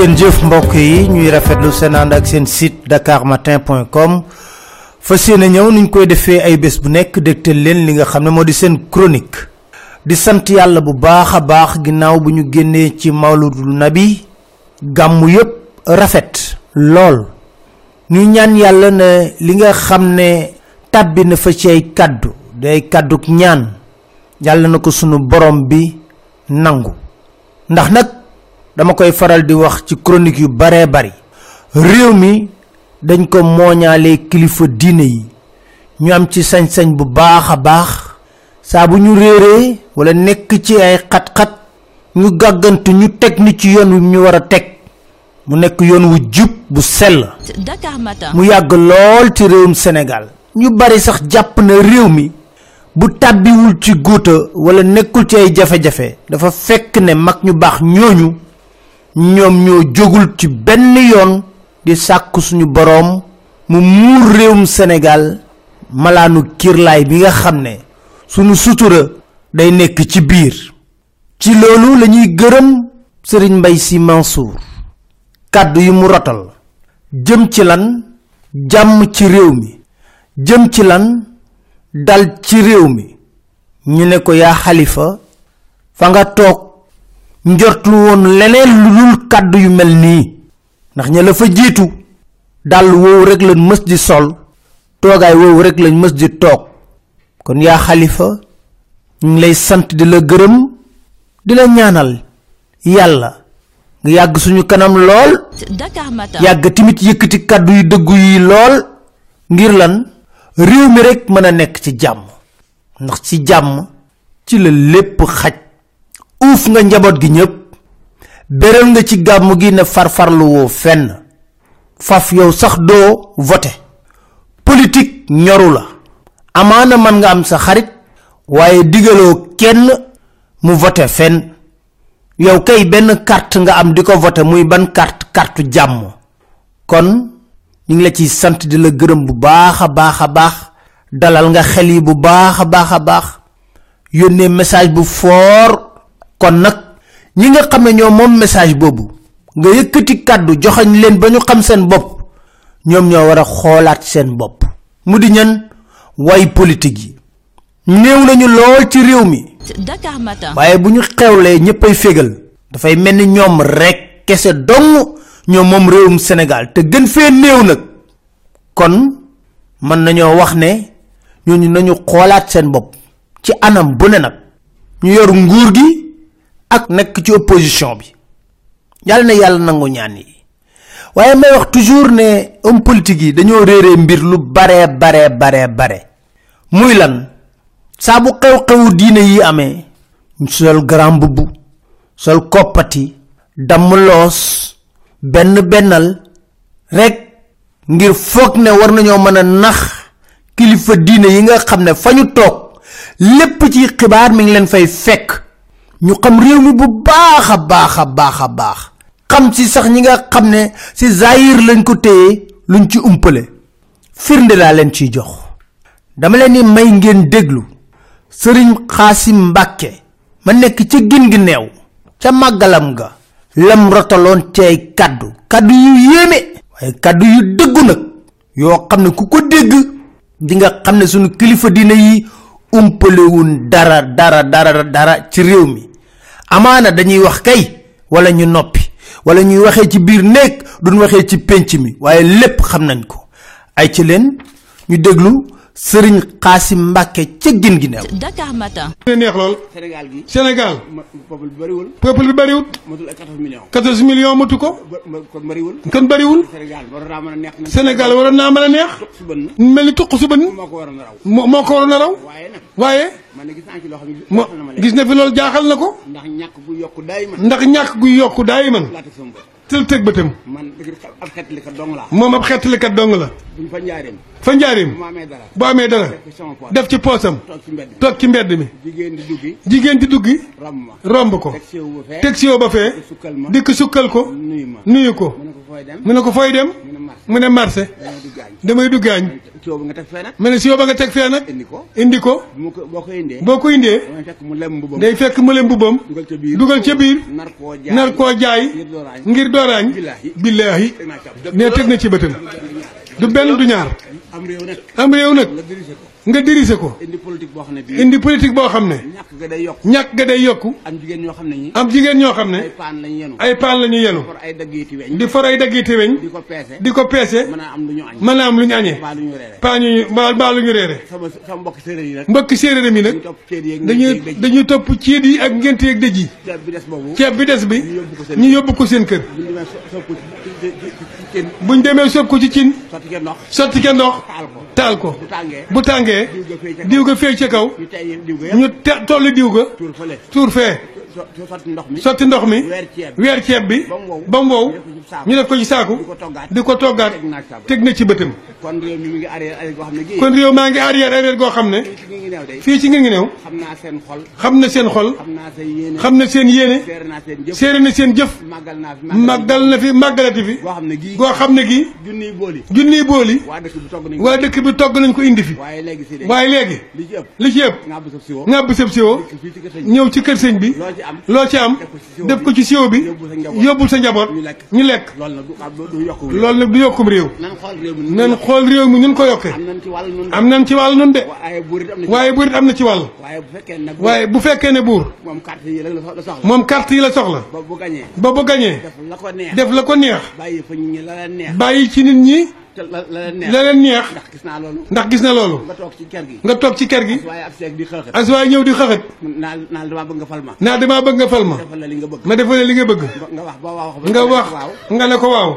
ngeen jëf mbokk yi ñuy rafetlu seen ànd ak seen site dakarmatin.com fas yéene ñëw nuñ koy defee ay bés bu nekk dégtal leen li nga xam ne moo di seen chronique. Di sant yàlla bu baax a baax ginnaaw bu ñu génnee ci mawludul nabi gàmmu yépp rafet lool. Ñu ñaan yàlla ne li nga xam ne tàbbi na fa ci ay kaddu day kadduk ñaan yàlla na ko sunu borom bi nangu. Ndax nag dama koy faral di wax ci chronique yu bare bari. Réew mi dañ ko mooñaale kilifa diine yi. Ñu am ci sañ-sañ bu baax a baax. Saa bu ñu réeree wala nekk ci ay xat-xat ñu gàggantu ñu teg ni ci yoon wi ñu war a teg. Mu nekk yoon wu jub bu sell. Dakar Matin. mu yàgg lool ci réewum Sénégal. Ñu bari sax jàpp na réew mi bu tàbbiwul ci góota wala nekkul ci ay jafe-jafe dafa fekk ne mag ñu baax ñooñu ñoom ñoo jógul ci benn yoon di sàkk suñu boroom mu muur réewum Sénégal malaanu kirlaay bi nga xam ne suñu sutura day nekk ci biir. ci loolu lañuy gërëm Serigne Mbaye Sy Mansour. kàddu yi mu rotal. jëm ci lan jàmm ci réew mi. jëm ci lan dal ci réew mi. ñu ne ko yaa xalifa fa nga toog njortul woon leneen lu dul kàddu yu mel nii. ndax ña la fa jiitu dàll woowu rek lañ mës di sol toogaay woowu rek lañ mës di toog. kon yaa xalifa ñu ngi lay sant di la gërëm di la ñaanal yàlla nga yàgg suñu kanam lool Matin. yàgg timit yëkkati kàddu yu dëggu yi lool ngir lan réew mi rek mën a nekk ci jàmm. ndax ci jàmm ci la lépp xaj uuf nga njaboot gi ñépp. Beral nga ci gàmm gi ne farfarlu woo fenn. Faf yow sax doo vote politique ñoru la. Amaana man nga am sa xarit waaye digaloo kenn mu vote fenn. Yow kay benn carte nga am di ko vote muy ban carte carte jàmm. Kon ñu ngi la ciy sant di la gërëm bu baax a baax. Dalal nga xel yi bu baax a baax a baax. Yónnee message bu fort kon nag ñi nga xam ne ñoo moom message boobu nga yëkkati kàddu joxañ leen ba ñu xam seen bopp ñoom ñoo war a xoolaat seen bopp. Mu di ñan? Way politique yi. Néew nañu lool ci réew mi. Dakar Matin. waaye bu ñu xewlee ñëppay fégal dafay mel ni ñoom rek kese dong ñoo moom réewum Sénégal. Te gën fee néew nag. Kon mën nañoo wax ne ñooñu nañu xoolaat seen bopp. Ci anam bu ne nag. Ñu yor nguur gi ak nekk ci opposition bi. Yàlla na yàlla nangu ñaan yi. Waaye may wax toujours ne homme politique yi dañoo réeree mbir lu bare bare bare bare. Muy lan? Saa bu xew-xewu diine yi ñu sol grand mbubb sol koppati damm loos benn bennal rek ngir foog ne war nañoo mën a nax kilifa diine yi nga xam ne fa ñu toog lépp ci xibaar mi ngi leen fay fekk ñu xam réew mi bu baax a baax a baax a baax. xam ci sax ñi nga xam ne ci zahir lañ ko téye luñ ci umpale. firnde laa leen ciy jox. dama leen ni may ngeen déglu. Sëriñ xaasim mbàkke ma nekk ca gin gi neew. ca màggalam ga. lam rotaloon cay kaddu. kaddu yu yéeme. waaye kaddu yu dëggu nag. yoo xam ne ku ko dégg di nga xam ne sunu kilifa diine yi umpalewun dara dara dara dara ci réew mi amaana dañuy wax kay wala ñu noppi wala ñuy waxee ci biir néeg duñ waxee ci pénc mi waaye lépp xam nañ ko. ay ci leen ñu déglu sëriñ xaasim mbàkke ca gin gi neew Dakar Matin. ne neex lool. Sénégal gi. Sénégal. Ma peuple bi bëriwul. Peuple bi bëriwul. Matul ay 14 millions. 14 millions matu ko. Kon bëriwul. Kon bëriwul. Sénégal war naa mën a neex. Sénégal waroon naa mën a neex. Mel ni tuq su bën. Moo ko waroon a raw. Moo moo ko waroon a raw. Waaye nag. Waaye. Man gis naa ci loo xam ne moo na ma gis na fi loolu jaaxal na ko. Ndax ñàkk bu yokku daay man. Ndax ñàkk guy yokku daay man. Tël teg bëtam man ab xeetli kat dong laa. Moom ab xettalikat dong la. Fa njaareem. Fa njaarim bu amee dara. Bu amee dara. Def ci poosam. Toog ci mbedd mi. Jigéen di duggi. Jigéen di duggi. Romb ko. Teg si yow ba fee. Dikk sukkal ko. Nuyu ko. Mu ne ko fooy dem? mu ne marché. Damay du gaañ. Sio nga teg fee nag. Ma ne sio ba nga teg fee nag. Indi ko. Indi ko. Boo ko indee. Boo ko indee. Day fekk mu lem mbubbam. Dugal ca biir. Nar koo jaay. Ngir dooraañ. Billaahi. Ne teg na ci bëtam. Du benn du ñaar. Am réew nag. Nga dirigé ko. Indi politique boo xam ne bii indi politique boo xam ne ñàkk ga day yokk ñàkk ga day yokku. Am jigéen ñoo xam ne ñi am jigéen ñoo xam ay paan lañu yenu. ay paan yenu. For ay daggiiti weñ. Di for ay daggiti weñ. Di ko peese. Di ko peese. Mën a am lu ñu añ mën a am lu ñu añee. Lu ñu reere. Paa ñu mbaa mbaa lu ñu reere. Sama sama mbokk séeréer yi nag. Mbokk séeréer mi nag dañuy dañuy topp ceet yi ak ngent yi ak dëj yi. Ceeb bi des boobu. Ceeb bi des ñu yóbbu ko seen kër. bu ñu demee so- sopp ko ci ci ci ci cin. Buñ sotti ca ndox. Taal ko. Bu tàngee. diw ga feey ca kaw ñu toll diw ga tuur fee. sotti ndox mi. weer ceeb bi. ba mu wow. ñu def ko ci saaku. Di ko toggaat. Teg na ci bëtam. Kon réew maa ngi arrière arrière goo xam ne fii ci ngeen ngi néew xam na seen xol. Xam na seen yéene. Seere na seen jëf. Màggal na fi. Màggalati fi. Goo xam ne gii. Junniy booli. Waa dëkk bi togg nañ ko. Indi fi. Waaye léegi li ci ëpp. Ŋàbb sab siwo. Ñëw ci kër sëñ bi. ci am. loo ci am def ko ci siwo bi yóbbul sa njaboot ñu lekk. Ah, loolu nag du yokkum réew. Nan xool réew mi nun ko yokkee. Am nan ci wàll nun de? Waaye burit am na ci wàll. Waaye bu fekkee ne buur moom carte yi la soxla. ba bu gañee. Def la ko neex. Bàyyi ci nit ñi la leen neex. Ndax gis naa loolu. Ndax gis na loolu. Nga toog ci kër gi. Nga toog ci kër gi. Waaye ab seeg di xëxët. As waaye ñëw di xaxat naa naa damaa bëgg nga fal ma. Naa damaa bëgg nga fal ma. Defal la li nga bëgg. Ma defal li nga bëgg. Nga wax ba wax nga wax. waaw. Nga ne ko waaw.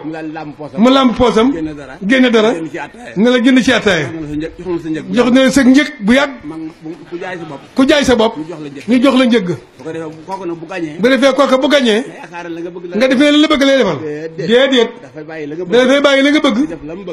Mu làmb poosam. Génne dara. Attaaya ne la jënd ci ataaya. Jox na la sa njëg bu yàgg. ku jaay sa bopp. Ku jaay sa bopp. Ñu jox la njëg. Bu defee kooku bu gañee. Nga defee la la bëgg lay defal. Déedéet. Dafay bàyyi la nga bëgg.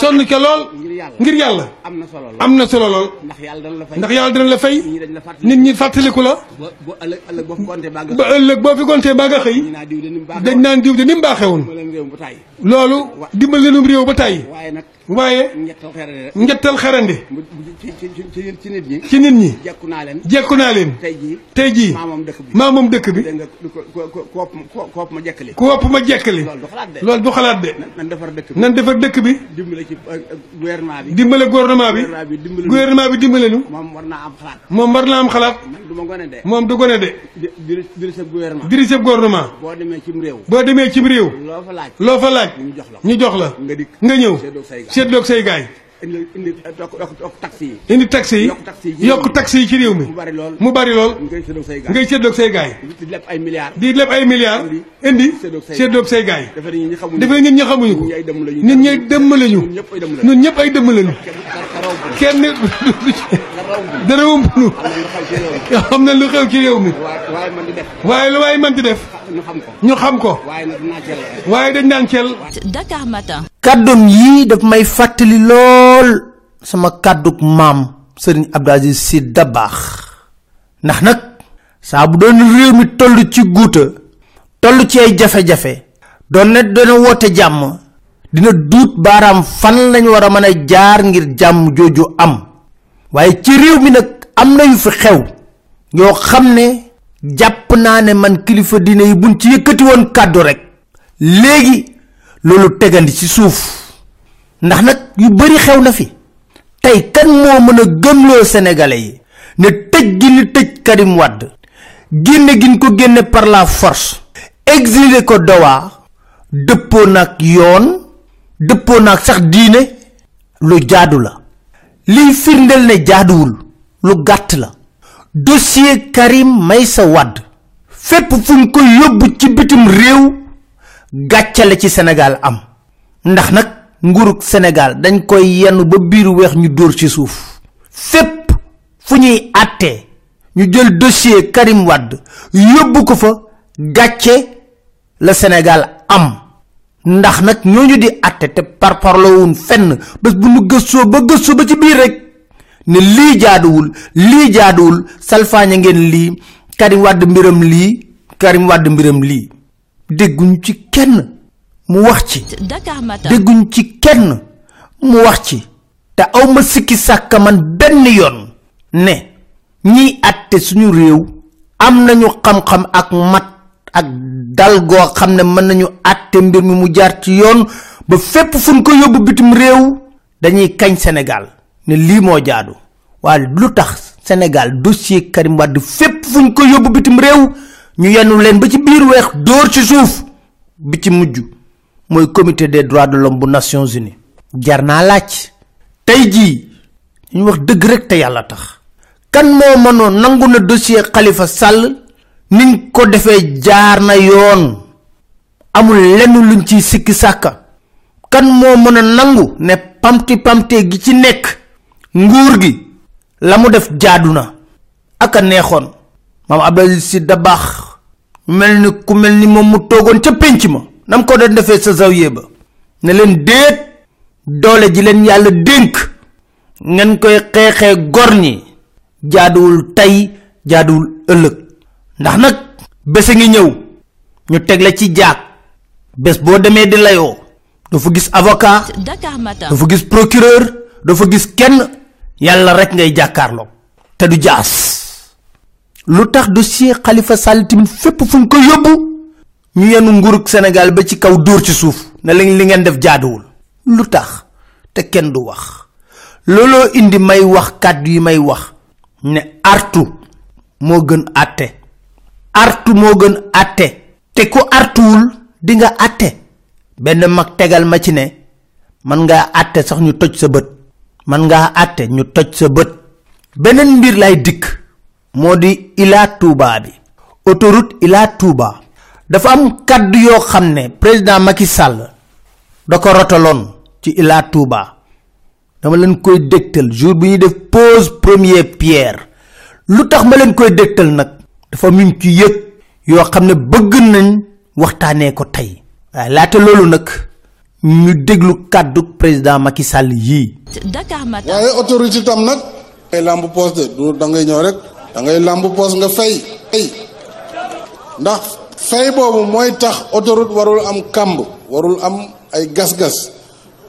sonn ca lool ngir yàlla am na solo lool ndax yàlla dana la fay nit ñi fàttaliku la ba ëllëg boo fi gontee baa nga xëy dañ naan diw de ni mu baaxee woon loolu dimbal leenum réew ba tàyyi waaye ngettal xarandi bu bu- ci ci ci nit ñi ci nit ñi jekku naa leen jekku naa leen tey jii tey jii maamam dëkk bi maa moom dëkk bi dégg nga ko koop ma jekkali ku wopp ma jekkali loolu du xalaat de loolu du xalaat de nan defar dëkk bi nan defar dëkk bi dimbale ci euh, euh, gouvernement bi dimbale gouvernement bi gouvernement bi dimbale nu moom war naa am xalaat moom war na am xalaat du ma gone de moom du gone de di diri diri sa gouvernement dirige gouvernement boo demee cim réew boo demee cim réew loo fa laaj loo fa laaj ñu jox la ñu jox la nga ñëw séddoo say gaay indi indi eh, taxi yi. indi taxi yi yokk taxi yi ci réew mi. mu bari lool mu bari lool. ngay séddoog say gaay di leb ay milliards. di leb ay milliards. indi séddoog say gaay. dafay ñun ñi xamuñu ko. ñun ñooy dëmm lañu. ñun ñëpp ay dëmm lañu. kenn dara wump nu. xam na lu xew ci réew mi. waaye lu waaye man di def. Ñu xam ko. ñu xam ko. Waaye dañ naan ceel Dakar Matin. kàddum yii daf may fàttali lool sama kàdduk maam sëriñ Abdou Sy Dabakh. Ndax nag saa bu doon réew mi toll ci guuta toll ci ay jafe-jafe doon ne dana woote jàmm dina duut baaraam fan lañ war a mën a jaar ngir jàmm jooju am. Waaye ci réew mi nag am na yu fi xew yoo xam ne jàpp naa ne man kilifa diine yi buñ ci yëkkati woon kàddu rek léegi loolu tegandi ci suuf. Ndax nag yu bari xew na fi. Tey kan moo mën a gëmloo sénégalais yi ne tëj gi ni tëj Karim Wade génne gi ñu ko génne par la force exilé ko Doha dëppoo nag yoon dëppoo nag sax diine lu jaadu la. Liy firndeel ne jaaduwul lu gàtt la dossier Karim Meïssa Wade. Fépp fu ñu ko yóbbu ci bitim réew gàccale ci Sénégal am. Ndax nag nguruk sénégal dañ koy yenn ba biiru weex ñu dóor ci suuf. Fépp fu ñuy àttee ñu jël dossier karim wadd yóbbu ko fa gàcce la sénégal am. Ndax nag ñooñu di àtte te parparlowun fenn. Bés bu nu ba gëstoo ba ci biir rek ne lii jaaduwul lii jaaduwul salfaaña ngeen lii karim wadd mbiram lii karim wadd mbiram lii. Dégguñ ci kenn mu wax ci. Dégguñ ci kenn mu wax ci. Te aw ma sikki sàkka man benn yoon ne ñiy àtte suñu réew am nañu xam-xam ak mat ak dal goo xam ne mën nañu àtte mbir mi mu jaar ci yoon ba fépp fuñ ko yóbbu bitim réew dañuy kañ sénégal ne lii moo jaadu. Waaye lu tax sénégal dossier karim wadd fépp fuñ ko yóbbu bitim réew ñu yenu leen ba ci biir weex dóor ci suuf. Bi ci mujj mooy comité des droits de l'homme bu nations unies. Jar naa laaj. Tey ñu wax dëgg rek te yàlla tax. Kan moo mënoon nangu na dossier xalifa sàll niñ ko defee jaar na yoon. Amul lenn luñ ciy sikki sàkka. Kan moo mën nangu ne pamti pamte gi ci nekk nguur gi la mu def jaadu na ak a neexoon. Maam abdul si da baax mel ni ku mel ni moom mu toogoon ca pénc ma. Nam ko doon defee sa zawiye ba. Ne leen déet doole ji leen yàlla dénk. Ngeen koy xeexee gor ñi. Jaaduwul tey jaaduwul ëllëg. Ndax nag bés a ngi ñëw. Ñu teg la ci jaag. Bés boo demee di layoo gis avocat gis procureur gis kenn yàlla rek ngay jàkkaarloo te du jaas. Lu tax dossier xalifa sall tim fépp fuñ ko yóbbu ñu yenu nguurug sénégal ba ci kaw dóor ci suuf ne li li ngeen def jaaduwul. Lu tax? Te kenn du wax. Looloo indi may wax kàddu yi may wax ne artu moo gën àtte. Artu moo gën àtte. Te ku artuwul di nga àtte. Benn mag tegal ma ci ne man ngaa àtte sax ñu toj sa bët man ngaa àtte ñu toj sa bët. Beneen mbir lay dikk moo di ila touba bi. Autoroute ila touba. Dafa am kaddu yoo xam ne président Macky Sall da ko rotaloon ci ila touba. Dama koy dégtal jour bi def pose première pierre. Lu tax ma koy dégtal nag dafa mim ci yëg yoo xam ne bëgg nañ waxtaanee ko waaye laata loolu nag ñu déglu kaddu président Macky Sall yii Dakar Matin. waaye autorité tam nag ngay lamb poste de du da ngay ñëw rek da ngay lamb poste nga fay. Fay. Ndax fay boobu mooy tax autoroute warul am kamb warul am ay gas-gas.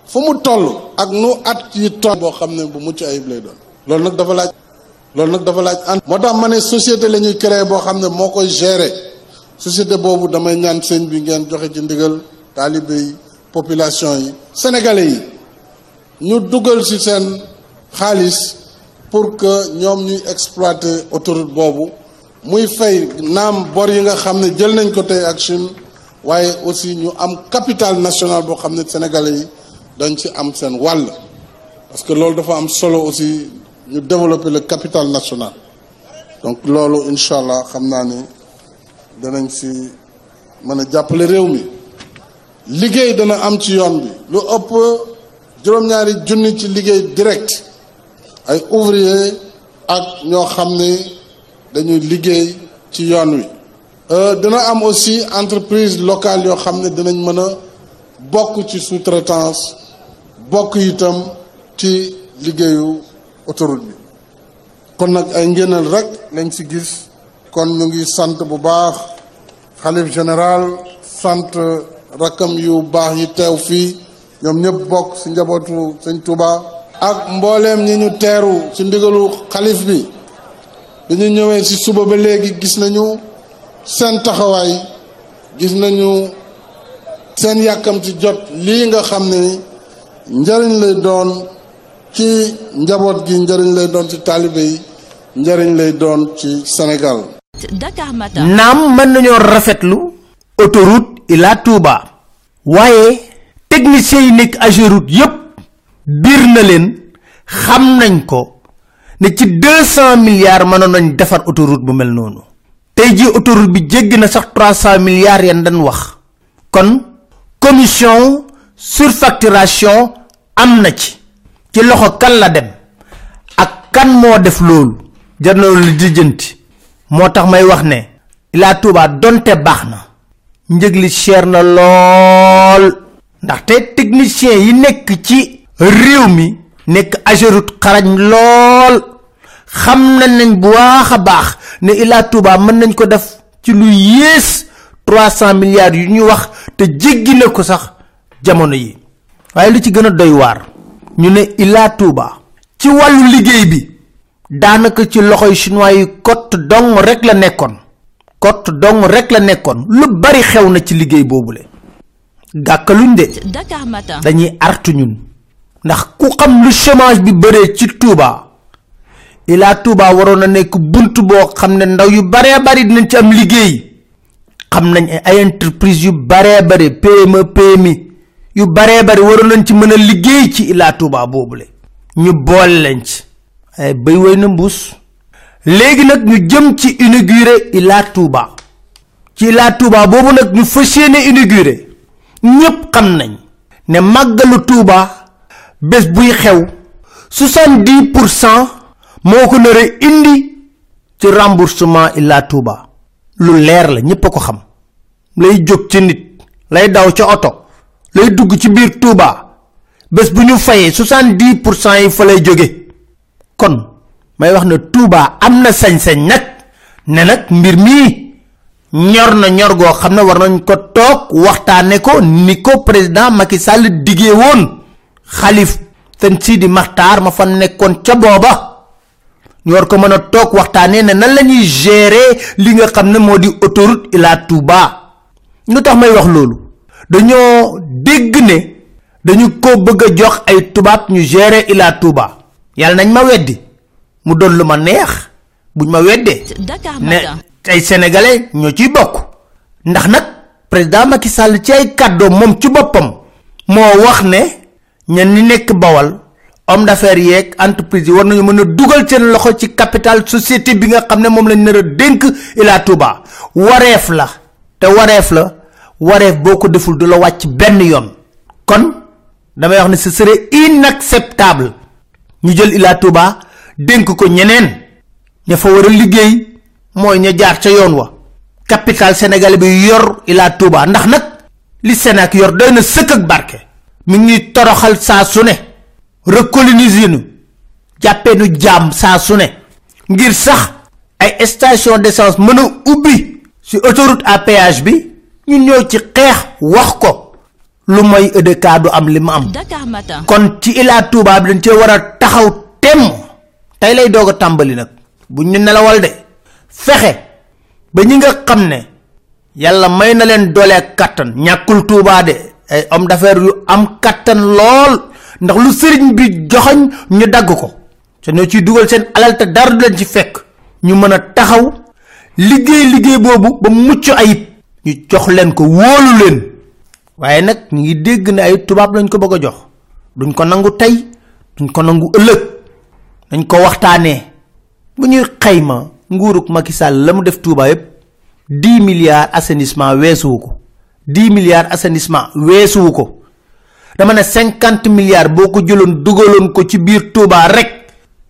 Fu mu toll ak nu at yi toll boo xam ne bu mucc ayib lay doon. Loolu nag dafa laaj loolu nag dafa laaj ant moo tax ma ne société la ñuy créer boo xam ne moo koy gérer. Société boobu damay ñaan sëñ bi ngeen joxe ci ndigal taalibe yi population yi sénégalais yi ñu dugal ci seen xaalis pour que ñoom ñuy exploiter fay naam bor yi nga xam ne jël nañ ko tey ak Chine waaye aussi ñu am capital national xam ne sénégalais am seen wàll. Parce que dafa am solo aussi ñu développer le capital national. Donc loolu incha allah xam naa ni danañ si mën a jàppale réew mi liggéey dana am ci yoon bi. lu ëpp juróom-ñaari junni ci liggéey direct. ay ouvrier ak ñoo xam ne dañuy liggéey ci yoon wi. Dana am aussi entreprise locale yoo xam ne dinañ mën a bokk ci sous-traitance bokk itam ci liggéeyu autoroute bi. Kon nag ay ngénal rek lañ ci gis. Kon ñu ngi sant bu baax xalif général sant rakkam yu baax yi teew fii ñoom ñëpp bokk ci njabootu sëñ Touba ak mbooleem ñi ñu teeru ci ndigalu xalif bi. Bi ñu ñëwee ci suba ba léegi gis nañu seen taxawaay gis nañu seen yàkkamti jot lii nga xam ne njariñ lay doon ci njaboot gi njariñ lay doon ci taalibe yi njariñ lay doon ci Sénégal. Dakar Matin. naam mën nañoo rafetlu autoroute ila touba. Waaye techniciens yi nekk ageroute yépp biir na leen xam nañ ko ne ci 200 milliards mënoon nañ defar autoroute bu mel noonu. Tey ji autoroute bi jégg na sax 300 milliards yan dañ wax. Kon commission surfacturation na ci. Ci loxo kan la dem ak kan moo def loolu? Jar na lu dijjanti moo tax may wax ne ila touba donte baax na njëg cher na lool. Ndaxte technicien yi nekk ci réew mi nekk agerut xarañ lool. Xam nañ nañ bu baax a baax ne ila touba mën nañ ko def ci lu yées 300 milliards yu ñu wax te jéggi na ko sax jamono yi. Waaye lu ci gën doy waar ñu ne ila touba ci wàllu liggéey bi daanaka ci loxoy chinois yi cote dong rek la nekkoon cote dong rek la nekkoon. Lu bari xew na ci liggéey boobule. Gàkkaluñ de. Dañuy artu ñun. Ndax ku xam lu chômage bi bëree ci touba ila touba waroon na nekk bunt boo xam ne ndaw yu baree bari dinañ ci am liggéey. Xam nañ ay entreprise yu baree bari pme pmi yu baree bari waroon nañ ci mën a liggéey ci ila touba boobule. Ñu ci. Ay bay way na mbuus léegi nag ñu jëm ci inauguré ila touba. ci ila touba boobu nag ñu fas yéene inauguré. ñépp xam nañ ne màggalu touba bés buy xew 70 pour cent moo ko nar indi ci remboursement illa touba. lu leer la ñépp a ko xam. lay jóg ci nit lay daw ca oto lay dugg ci biir touba. bés bu ñu fayee 70 pour cent yi fa lay jóge. kon may wax ne touba am na sañ-sañ nag ne nag mbir mii ñor na ñor goo xam ne war nañ ko toog waxtaane ko ni ko président Macky Sall diggee woon. Xalif ten sidi maxtaar ma fa nekkoon ca booba. Ñu war ko mën a toog waxtaanee ne nan la ñuy gérer li nga xam moo di autoroute ila touba. Lu tax may wax loolu? Dañoo dégg ne dañu ko bëgg jox ay tubaab ñu gérer ila touba. Yàlla nañ ma weddi mu doon lu ma neex buñ ma weddee. Dakar ne ay sénégalais ñoo ciy bokk. Ndax nag président Macky Sall ci ay kàddoo moom ci boppam moo wax ne ñen ni nekk bawal homme d'affaires yeeg entreprise war nañu mën a dugal seen loxo ci capital société bi nga xam ne moom lañ nar a dénk ila touba. Wareef la te wareef la wareef boo ko deful du la wàcc benn yoon. Kon damay wax ne ce serait inacceptable ñu jël ila touba dénk ko ñeneen ña fa war a liggéey mooy ña jaar ca yoon wa. capital bi yor ila touba ndax nag li sénac yor doy na sëkk ak barke. mi ngi toroxal saa su ne. recoloniser nu. jàppee nu jaam saa su ne. ngir sax ay station d'essence mën a ubbi si autoroute à péage bi ñun ñoo ci xeex wax ko. lu EDK du am li mu am. Kon ci ila touba bi dañ cee war a taxaw temm tey lay doog a tàmbali nag. Bu ñu nelawal de. Fexe ba ñi nga xam ne yàlla may na leen doole ak kattan ñàkkul touba de. Ay homme d'affaires yu am kattan lool. Ndax lu sëriñ bi joxoñ ñu dagg ko. Te ñoo ciy dugal seen alal te dara du leen ci fekk. Ñu mën a taxaw liggéey liggéey boobu ba mucc ayib. Ñu jox leen ko wóolu leen. Waaye nag ñu ngi ne ay tubaab lañ ko bëgg jox. Duñ ko nangu tey duñ ko nangu ëllëg dañ ko waxtaanee bu ñuy xayma nguuruk Macky Sall la mu def Touba yépp 10 milliards assainissement weesuwu ko. 10 milliards assainissement weesuwu dama ne 50 milliards boo ko jëloon ko ci biir Touba rek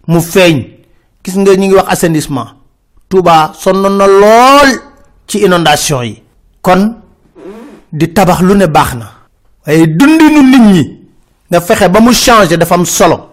mu feeñ. Gis nga ñi ngi wax assainissement. Touba sonn na ci inondation yi. Kon di tabax lu ne baax na. Waaye dundinu nit ñi nga fexe ba mu changer dafa am solo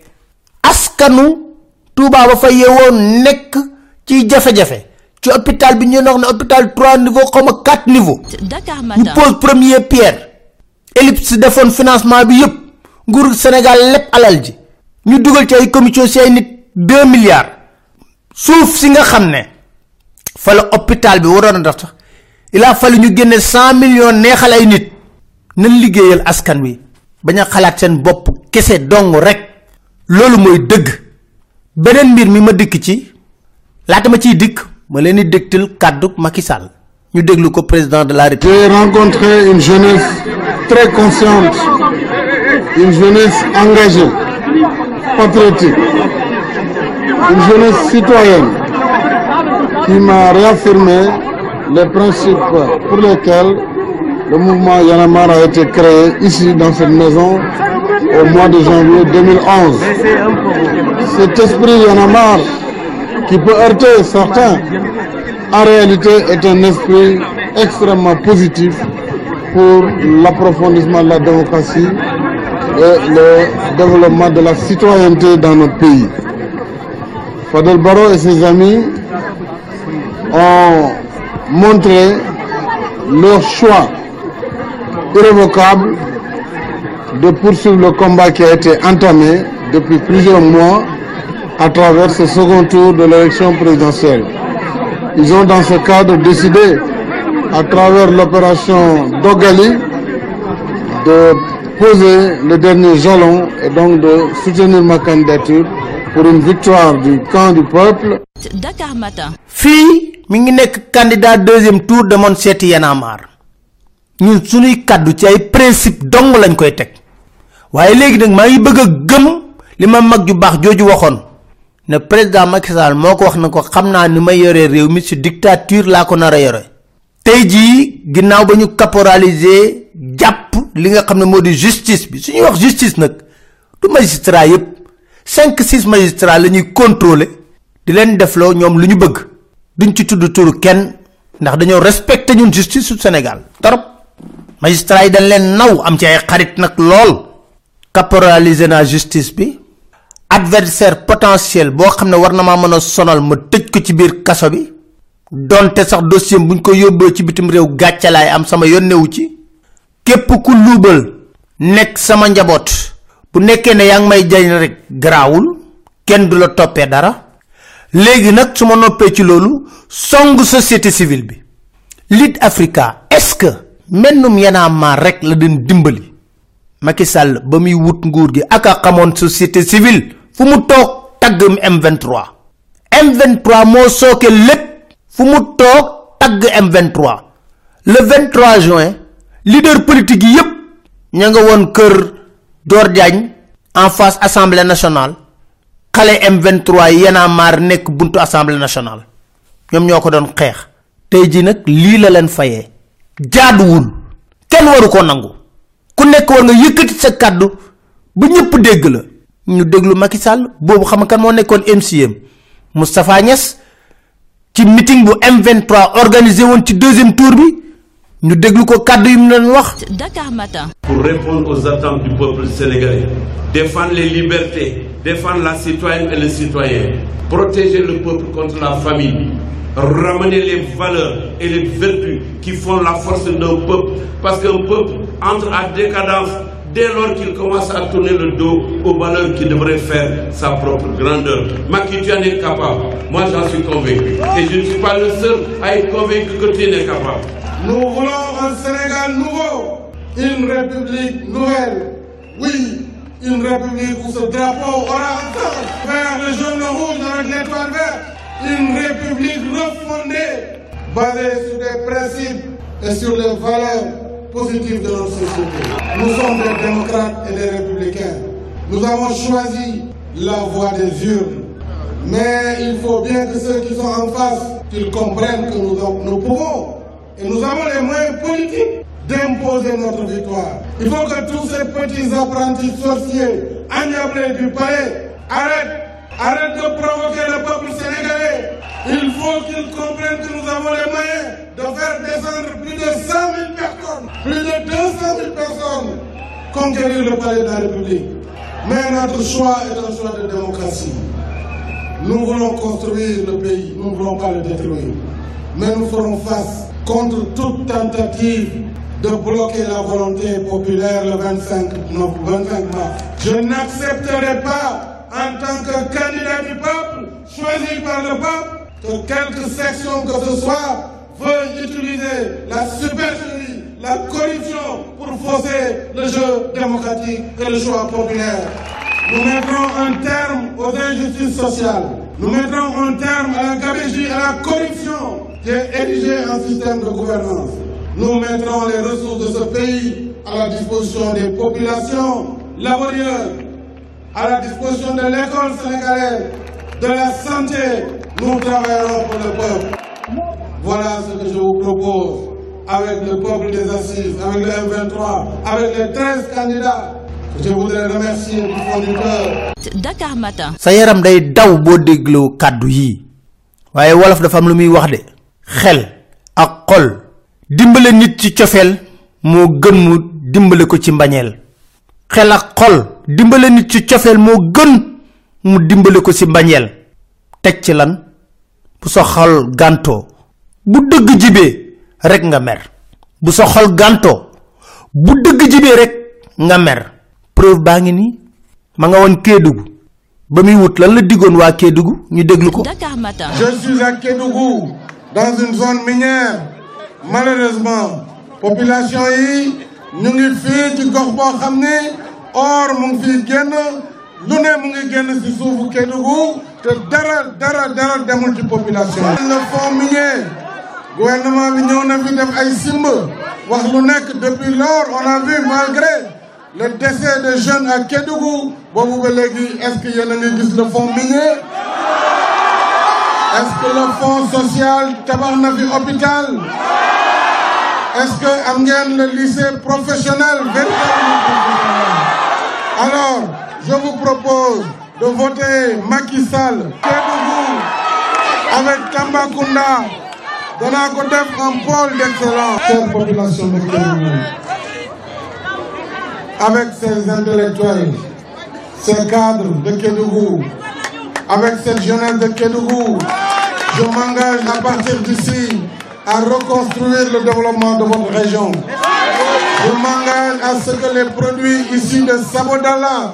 askanu Touba ba fa yewoo nekk ci jafe-jafe. Ci hôpital bi ñu wax ne hôpital 3 niveau xaw ma 4 niveau ñu pose première pierre. Ellipse defoon financement bi yépp nguur Sénégal lépp alal ji. Ñu dugal ci ay commission ci ay nit 2 milliards. Suuf si nga xam ne fa la hôpital bi waroon a def sax. Il a fallu ñu génne 100 millions neexal ay nit. Nañ liggéeyal askan wi. Bañ a xalaat seen bopp kese dong rek loolu mooy mbir mi ma ci laata ma président de la République. J'ai rencontré une jeunesse très consciente, une jeunesse engagée, patriotique, une jeunesse citoyenne qui m'a réaffirmé les principes pour lesquels le mouvement Yanamar a été créé ici dans cette maison au mois de janvier 2011. Cet esprit Yanamar qui peut heurter certains, en réalité est un esprit extrêmement positif pour l'approfondissement de la démocratie et le développement de la citoyenneté dans notre pays. Fadel Barro et ses amis ont montré leur choix irrévocable de poursuivre le combat qui a été entamé depuis plusieurs mois à travers ce second tour de l'élection présidentielle. Ils ont dans ce cadre décidé, à travers l'opération Dogali, de poser le dernier jalon et donc de soutenir ma candidature pour une victoire du camp du peuple. Dakar Matin. fii mi ngi nekk candidat deuxième tour demoon seeti yanamar ñun suñuy kaddu ci ay principe dong lañ koy teg waaye léegi nag maa ngi bëgg a gëm li ma mag ju baax jooju waxoon. Ne président Macky moo ko wax na ko xam naa ni may yoree réew mi si dictature laa ko nar yore. Tey jii ginnaaw ba ñu caporaliser jàpp li nga xam ne moo di justice bi su ñuy wax justice nag du magistrat yépp cinq six magistrats la ñuy contrôler di leen defloo ñoom lu ñu bëgg. Duñ ci tudd turu kenn ndax dañoo respecté ñun justice su Sénégal. Torop magistrat yi dañ leen naw am ci ay xarit nag lool. Caporaliser naa justice bi. Adversaire potentiel boo xam ne war na maa mën a sonal ma tëj ko ci biir kaso bi. Donte sax dossier buñ ko ci bitim réew gàccalaay am sama yónnewu ci. Képp ku luubal nekk sama njaboot. Bu nekkee ne yaa ngi may jañ rek garaawul kenn du la toppee dara. Léegi nag su ma noppee ci loolu song société civile bi. Africa est-ce que mennum yanaa maar rek la den dimbali Macky Sall ba muy wut nguur gi aka xamoon société civile fu mu toog tagg M23. M23 moo sooke lépp fu mu toog tagg M23. Le 23 juin leader politique yépp ña nga woon kër Dior Diagne en face assemblée nationale. Xale M23 yi yanaa maar nekk buntu assemblée nationale. Ñoom ñoo ko doon xeex. Tey ji nag lii la leen fayee. Jaaduwul. Kenn waru ko nangu ku nekk war nga yëkkati sa kàddu ba ñëpp dégg la ñu déglu Macky Sall boobu xam kan moo nekkoon MCM Moustapha Niass ci meeting bu M23 organisé woon ci deuxième tour bi ñu déglu ko kàddu yi mu leen wax Dakar Matin. pour répondre aux attentes du peuple sénégalais, défendre les libertés, défendre la citoyenne et le citoyen, protéger le peuple contre la famine, ramener les valeurs et les vertus qui font la force d'un peuple, parce qu'un peuple entre à décadence dès lors qu'il commence à tourner le dos aux valeurs qui devraient faire sa propre grandeur. Macky, tu en es capable. Moi, j'en suis convaincu. Et je ne suis pas le seul à être convaincu que tu en es capable. Nous voulons un Sénégal nouveau, une république nouvelle. Oui, une république où ce drapeau aura un sens. Vert, le jaune, le rouge avec l'étoile verte. Une république refondée, basée sur des principes et sur les valeurs positives de notre société. Nous sommes des démocrates et des républicains. Nous avons choisi la voie des urnes. Mais il faut bien que ceux qui sont en face, qu'ils comprennent que nous, nous pouvons et nous avons les moyens politiques d'imposer notre victoire. Il faut que tous ces petits apprentis sorciers, agnablés du palais, arrêtent, arrêtent de provoquer le peuple sénégalais. Il faut qu'ils comprennent que nous avons les moyens de faire descendre plus de 100 000 personnes, plus de 200 000 personnes, conquérir le palais de la République. Mais notre choix est un choix de démocratie. Nous voulons construire le pays, nous ne voulons pas le détruire. Mais nous ferons face contre toute tentative de bloquer la volonté populaire le 25, non, 25 mars. Je n'accepterai pas, en tant que candidat du peuple, choisi par le peuple, que quelque section que ce soit veuille utiliser la supercherie, la corruption pour fausser le jeu démocratique et le choix populaire. Nous mettrons un terme aux injustices sociales. Nous mettrons un terme à la gabegie et à la corruption qui est érigée en système de gouvernance. Nous mettrons les ressources de ce pays à la disposition des populations laborieuses, à la disposition de l'école sénégalaise, de la santé. Nous travaillerons pour le peuple. Voilà ce que je vous propose avec le peuple des assises, avec le M23, avec les 13 candidats. Je voudrais remercier du fond du cœur. Dakar Matin. sa yaram day daw boo dégloo kàddu yii waaye wolof dafa am lu muy wax de xel ak xol dimbale nit ci cofeel moo gën mu dimbale ko ci mbañeel xel ak xol dimbale nit ci cofeel moo gën mu dimbale ko ci mbañeel teg ci lan? Bu sa xol gàntoo. Bu dëgg jibee rek nga mer. Bu sa xol gàntoo. Bu dëgg jibee rek nga mer. Preuve baa ngi nii. Ma nga woon kéedugu ba muy wut lan la diggoon waa kéedugu ñu déglu ko. Je suis à Kédougou, dans une zone minière. Malheureusement, population yi ñu ngi fii ci gox boo xam ne or mu ngi fii génn lu ne mu ngi génn si suufu Kédougou te dara dara dara demul ci population le fonds minier gouvernement bi ñëw na fi def ay simb wax lu nekk. Depuis lors on a vu malgré le décès de jeunes à Kédougou boobu ba léegi est-ce que yéen a ngi gis le fonds minier? Est-ce que le fonds social tabax na fi hôpital? Est-ce que am ngeen le lycée professionnel? Alors, je vous propose de voter Macky Sall Kédougou avec Tambacounda danaa ko def un pôle d'excellence. Chère population de Kédougou, avec ses intellectuels, ses cadres de Kédougou, avec cette jeunesse de Kédougou, je m'engage à partir d'ici à reconstruire le développement de votre région. Je m'engage à ce que les produits issus de Sabodala,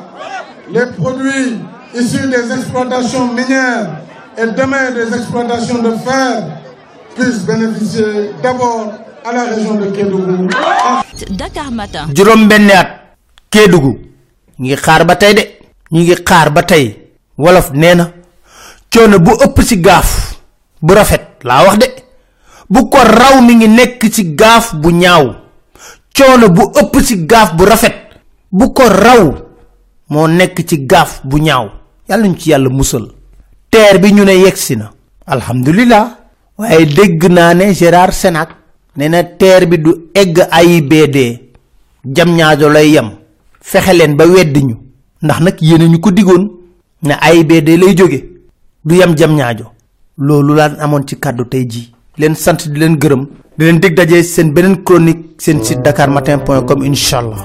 les produits issus des exploitations minières et demain des exploitations de fer puissent bénéficier d'abord à la région de Kédougou. Dakar Matin. juróom benn at kéedugu ngi xaar ba tey de. Ñu ngi xaar ba tey. Wolof nee na coono bu ëpp ci gaaf bu rafet laa wax de. Bu ko raw mi ngi nekk ci gaaf bu ñaaw coono bu ëpp ci gaaf bu rafet bu ko raw moo nekk ci gaaf bu ñaaw. Yàlla ñu ci yàlla musal. Teer bi ñu ne yegsi na. Alhamdulillah. Waaye dégg naa ne Gérard Sénac nee na teer bi du egg AIBD jam ñaajo lay yem. Fexe leen ba weddi ñu. Ndax nag yéen ñu ko digoon ne AIBD lay jóge. Du yem jam ñaajo. Loolu laan amoon ci kàddu tey jii. Leen sant di leen gërëm di leen dig daje seen beneen chronique seen site dakarmatin.com incha allah